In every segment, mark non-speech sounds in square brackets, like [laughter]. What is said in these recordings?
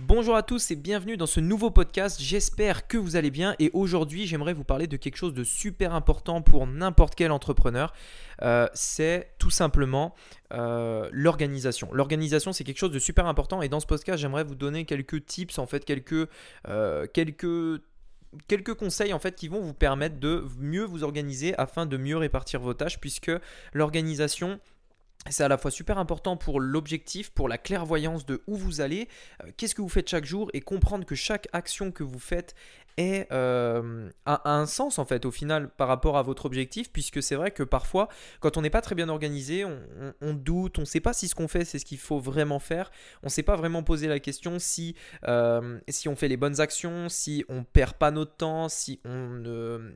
Bonjour à tous et bienvenue dans ce nouveau podcast. J'espère que vous allez bien et aujourd'hui j'aimerais vous parler de quelque chose de super important pour n'importe quel entrepreneur. Euh, c'est tout simplement euh, l'organisation. L'organisation c'est quelque chose de super important et dans ce podcast j'aimerais vous donner quelques tips en fait, quelques, euh, quelques quelques conseils en fait qui vont vous permettre de mieux vous organiser afin de mieux répartir vos tâches puisque l'organisation c'est à la fois super important pour l'objectif, pour la clairvoyance de où vous allez, euh, qu'est-ce que vous faites chaque jour et comprendre que chaque action que vous faites est, euh, a, un sens en fait au final par rapport à votre objectif puisque c'est vrai que parfois quand on n'est pas très bien organisé on, doute on ne sait pas si ce qu'on fait c'est ce qu'il faut vraiment faire. On ne sait pas vraiment poser la question si, euh, si on fait les bonnes actions si on perd pas notre temps si on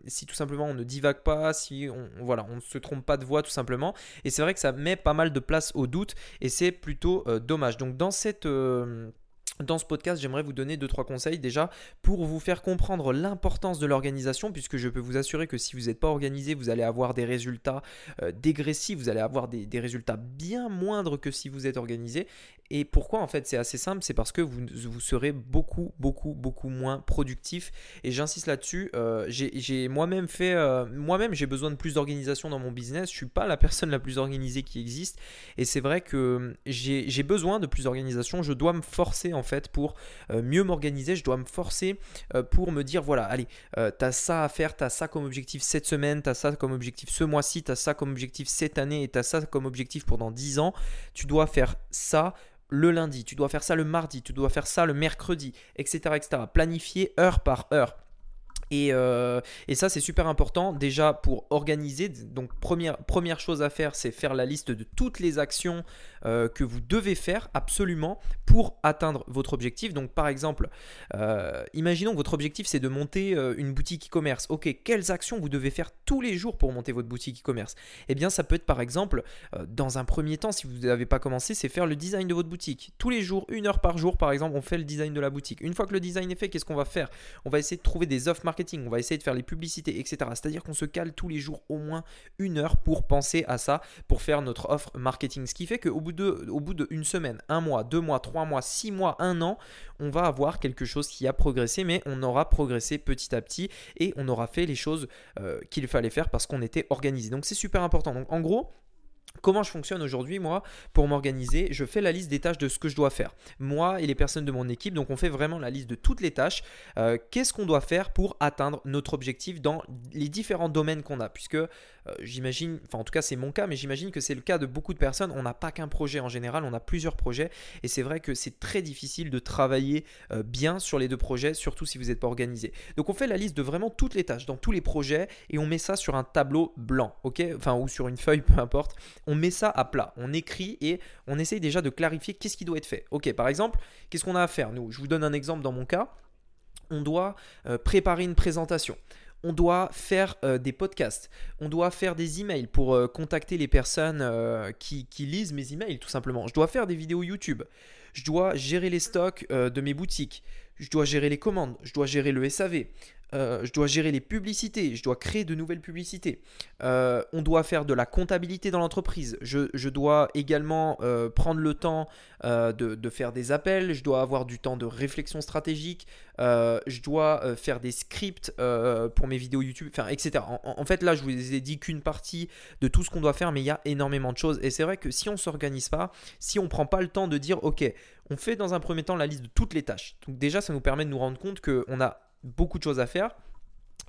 si tout simplement on ne divague pas si on voilà on ne se trompe pas de voie tout simplement. Et c'est vrai que ça met pas mal de place au doute et c'est plutôt euh, dommage. Donc dans cette dans ce podcast, j'aimerais vous donner 2-3 conseils déjà pour vous faire comprendre l'importance de l'organisation, puisque je peux vous assurer que si vous n'êtes pas organisé, vous allez avoir des résultats euh, dégressifs, vous allez avoir des, résultats bien moindres que si vous êtes organisé. Et pourquoi en fait c'est assez simple C'est parce que vous, vous, serez beaucoup, beaucoup, beaucoup moins productif. Et j'insiste là-dessus, euh, j'ai moi-même fait, euh, moi-même j'ai besoin de plus d'organisation dans mon business. Je suis pas la personne la plus organisée qui existe. Et c'est vrai que j'ai besoin de plus d'organisation. Je dois me forcer en fait pour euh, mieux m'organiser. Je dois me forcer euh, pour me dire voilà, allez, euh, tu as ça à faire, tu as ça comme objectif cette semaine, tu as ça comme objectif ce mois-ci, tu as ça comme objectif cette année et tu as ça comme objectif pendant 10 ans. Tu dois faire ça le lundi, tu dois faire ça le mardi, tu dois faire ça le mercredi, etc. etc. Planifier heure par heure. Euh, et, ça, c'est super important déjà pour organiser. Donc, première, première chose à faire, c'est faire la liste de toutes les actions euh, que vous devez faire absolument pour atteindre votre objectif. Donc, par exemple, euh, imaginons que votre objectif, c'est de monter une boutique e-commerce. Ok, quelles actions vous devez faire tous les jours pour monter votre boutique e-commerce? Eh bien, ça peut être par exemple, dans un premier temps, si vous n'avez pas commencé, c'est faire le design de votre boutique. Tous les jours, une heure par jour, par exemple, on fait le design de la boutique. Une fois que le design est fait, qu'est-ce qu'on va faire? On va essayer de trouver des offres marketing on va essayer de faire les publicités, etc. C'est-à-dire qu'on se cale tous les jours au moins une heure pour penser à ça, pour faire notre offre marketing. Ce qui fait qu'au bout d'une semaine, un mois, deux mois, trois mois, six mois, un an, on va avoir quelque chose qui a progressé, mais on aura progressé petit à petit et on aura fait les choses euh, qu'il fallait faire parce qu'on était organisé. Donc c'est super important. Donc en gros, Comment je fonctionne aujourd'hui, moi, pour m'organiser Je fais la liste des tâches de ce que je dois faire. Moi et les personnes de mon équipe, donc on fait vraiment la liste de toutes les tâches. Euh, qu'est-ce qu'on doit faire pour atteindre notre objectif dans les différents domaines qu'on a? Puisque euh, j'imagine, enfin en tout cas c'est mon cas, mais j'imagine que c'est le cas de beaucoup de personnes. On n'a pas qu'un projet en général, on a plusieurs projets. Et c'est vrai que c'est très difficile de travailler euh, bien sur les deux projets, surtout si vous n'êtes pas organisé. Donc on fait la liste de vraiment toutes les tâches dans tous les projets et on met ça sur un tableau blanc, ok? Enfin, ou sur une feuille, [laughs] peu importe on met ça à plat, on écrit et on essaye déjà de clarifier qu'est-ce qui doit être fait. Ok, par exemple, qu'est-ce qu'on a à faire Nous, je vous donne un exemple dans mon cas. On doit euh, préparer une présentation. On doit faire euh, des podcasts, on doit faire des emails pour euh, contacter les personnes qui, qui, lisent mes emails tout simplement. Je dois faire des vidéos YouTube, je dois gérer les stocks de mes boutiques, je dois gérer les commandes, je dois gérer le SAV, euh, je dois gérer les publicités, je dois créer de nouvelles publicités, euh, on doit faire de la comptabilité dans l'entreprise, je, dois également euh, prendre le temps de, faire des appels, je dois avoir du temps de réflexion stratégique, je dois faire des scripts pour mes vidéos YouTube, enfin, etc. En, fait, là, je vous ai dit qu'une partie de tout ce qu'on doit faire, mais il y a énormément de choses. Et c'est vrai que si on ne s'organise pas, si on ne prend pas le temps de dire, ok, on fait dans un premier temps la liste de toutes les tâches. Donc déjà, ça nous permet de nous rendre compte qu'on a beaucoup de choses à faire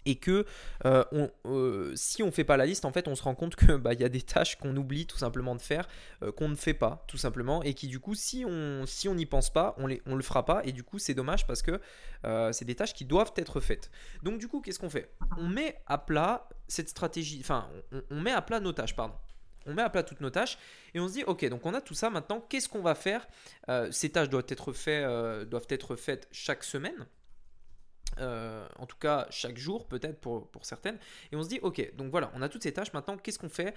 et que euh, euh, si on fait pas la liste, en fait, on se rend compte que bah, y a des tâches qu'on oublie tout simplement de faire, euh, qu'on ne fait pas tout simplement, et qui du coup, si on si on n'y pense pas, on ne on le fera pas, et du coup, c'est dommage parce que c'est des tâches qui doivent être faites. Donc du coup, qu'est-ce qu'on fait? On met à plat cette stratégie, enfin, on, on met à plat nos tâches, pardon. On met à plat toutes nos tâches et on se dit ok donc on a tout ça maintenant qu'est-ce qu'on va faire? Ces tâches doivent être, fait, doivent être faites chaque semaine en tout cas chaque jour peut-être pour, pour, certaines, et on se dit ok, donc voilà, on a toutes ces tâches, maintenant qu'est-ce qu'on fait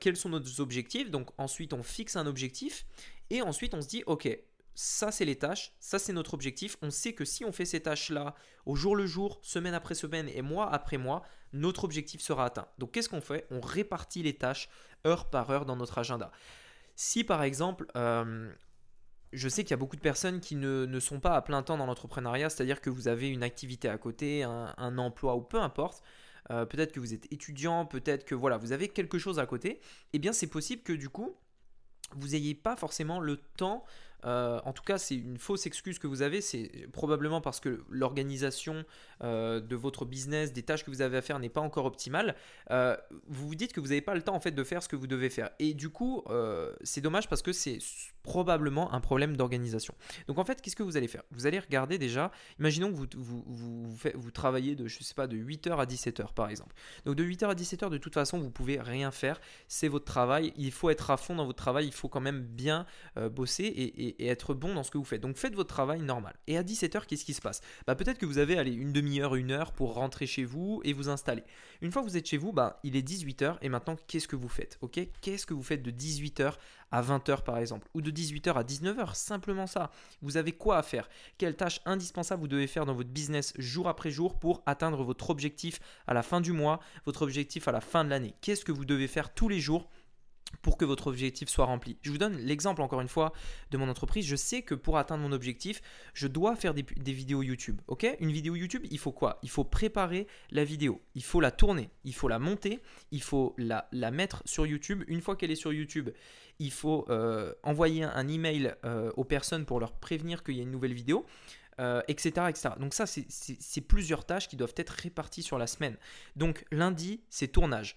Quels sont nos objectifs? Donc ensuite on fixe un objectif, et ensuite on se dit ok, ça c'est les tâches, ça c'est notre objectif. On sait que si on fait ces tâches-là au jour le jour, semaine après semaine et mois après mois, notre objectif sera atteint. Donc qu'est-ce qu'on fait? On répartit les tâches heure par heure dans notre agenda. Si par exemple, euh, je sais qu'il y a beaucoup de personnes qui ne, sont pas à plein temps dans l'entrepreneuriat, c'est-à-dire que vous avez une activité à côté, un, emploi ou peu importe. Euh, peut-être que vous êtes étudiant, peut-être que voilà, vous avez quelque chose à côté. Eh bien, c'est possible que du coup, vous n'ayez pas forcément le temps euh, en tout cas, c'est une fausse excuse que vous avez. C'est probablement parce que l'organisation euh, de votre business, des tâches que vous avez à faire n'est pas encore optimale. Euh, vous vous dites que vous n'avez pas le temps en fait de faire ce que vous devez faire. Et du coup, c'est dommage parce que c'est probablement un problème d'organisation. Donc en fait, qu'est-ce que vous allez faire? Vous allez regarder déjà, imaginons que vous, vous, travaillez de, je sais pas, de 8h à 17h par exemple. Donc de 8h à 17h, de toute façon, vous pouvez rien faire. C'est votre travail. Il faut être à fond dans votre travail. Il faut quand même bien bosser et, être bon dans ce que vous faites. Donc faites votre travail normal. Et à 17h, qu'est-ce qui se passe? Bah, Peut-être que vous avez allez, une demi-heure, une heure pour rentrer chez vous et vous installer. Une fois que vous êtes chez vous, bah, il est 18h et maintenant qu'est-ce que vous faites? Qu'est-ce que vous faites de 18h à 20h par exemple? Ou de 18h à 19h Simplement ça. Vous avez quoi à faire? Quelle tâche indispensable vous devez faire dans votre business jour après jour pour atteindre votre objectif à la fin du mois, votre objectif à la fin de l'année? Qu'est-ce que vous devez faire tous les jours pour que votre objectif soit rempli. Je vous donne l'exemple encore une fois de mon entreprise. Je sais que pour atteindre mon objectif, je dois faire des, vidéos YouTube. Une vidéo YouTube, il faut quoi? Il faut préparer la vidéo. Il faut la tourner. Il faut la monter. Il faut la, mettre sur YouTube. Une fois qu'elle est sur YouTube, il faut euh, envoyer un, email euh, aux personnes pour leur prévenir qu'il y a une nouvelle vidéo. euh, etc. Donc ça, c'est plusieurs tâches qui doivent être réparties sur la semaine. Donc lundi, c'est tournage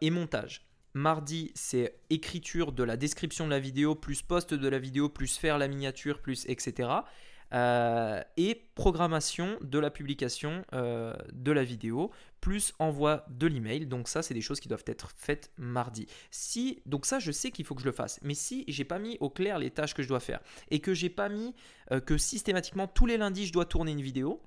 et montage. Mardi, c'est écriture de la description de la vidéo, plus poste de la vidéo, plus faire la miniature, plus etc. Euh, et programmation de la publication euh, de la vidéo, plus envoi de l'email. Donc ça, c'est des choses qui doivent être faites mardi. Si, donc ça, je sais qu'il faut que je le fasse. Mais si j'ai pas mis au clair les tâches que je dois faire et que j'ai pas mis euh, que systématiquement tous les lundis je dois tourner une vidéo,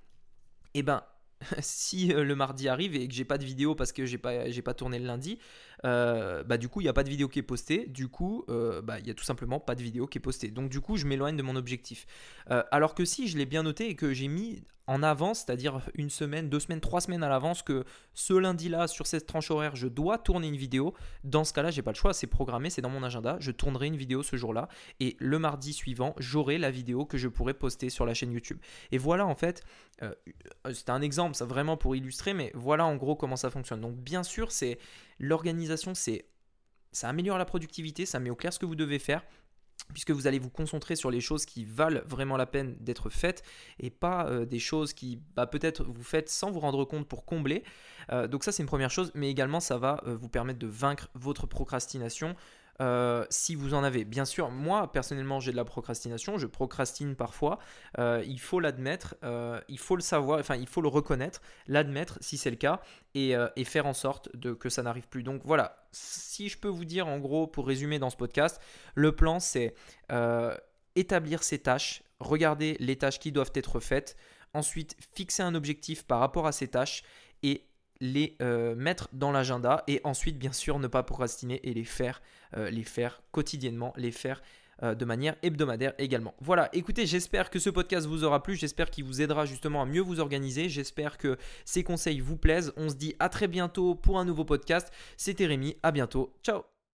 eh ben [laughs] si le mardi arrive et que j'ai pas de vidéo parce que j'ai pas tourné le lundi, euh, bah du coup il n'y a pas de vidéo qui est postée, du coup euh, bah, il y a tout simplement pas de vidéo qui est postée. Donc du coup je m'éloigne de mon objectif. Euh, alors que si je l'ai bien noté et que j'ai mis en avance, c'est-à-dire une semaine, deux semaines, trois semaines à l'avance que ce lundi-là, sur cette tranche horaire, je dois tourner une vidéo. Dans ce cas-là, j'ai pas le choix, c'est programmé, c'est dans mon agenda. Je tournerai une vidéo ce jour-là et le mardi suivant, j'aurai la vidéo que je pourrai poster sur la chaîne YouTube. Et voilà en fait, c'est un exemple, ça vraiment pour illustrer, mais voilà en gros comment ça fonctionne. Donc bien sûr, c'est L'organisation, c'est ça améliore la productivité, ça met au clair ce que vous devez faire puisque vous allez vous concentrer sur les choses qui valent vraiment la peine d'être faites et pas euh, des choses qui bah, peut-être vous faites sans vous rendre compte pour combler. Euh, donc ça c'est une première chose, mais également ça va euh, vous permettre de vaincre votre procrastination. Euh, si vous en avez. Bien sûr, moi personnellement j'ai de la procrastination, je procrastine parfois, euh, il faut l'admettre, euh, il faut le savoir, enfin il faut le reconnaître, l'admettre si c'est le cas et, faire en sorte que ça n'arrive plus. Donc voilà, si je peux vous dire en gros pour résumer dans ce podcast, le plan c'est établir ces tâches, regarder les tâches qui doivent être faites, ensuite fixer un objectif par rapport à ces tâches et les euh, mettre dans l'agenda et ensuite bien sûr ne pas procrastiner et les faire, euh, quotidiennement, les faire euh, de manière hebdomadaire également. Voilà, écoutez, j'espère que ce podcast vous aura plu, j'espère qu'il vous aidera justement à mieux vous organiser, j'espère que ces conseils vous plaisent. On se dit à très bientôt pour un nouveau podcast. C'était Rémi, à bientôt, ciao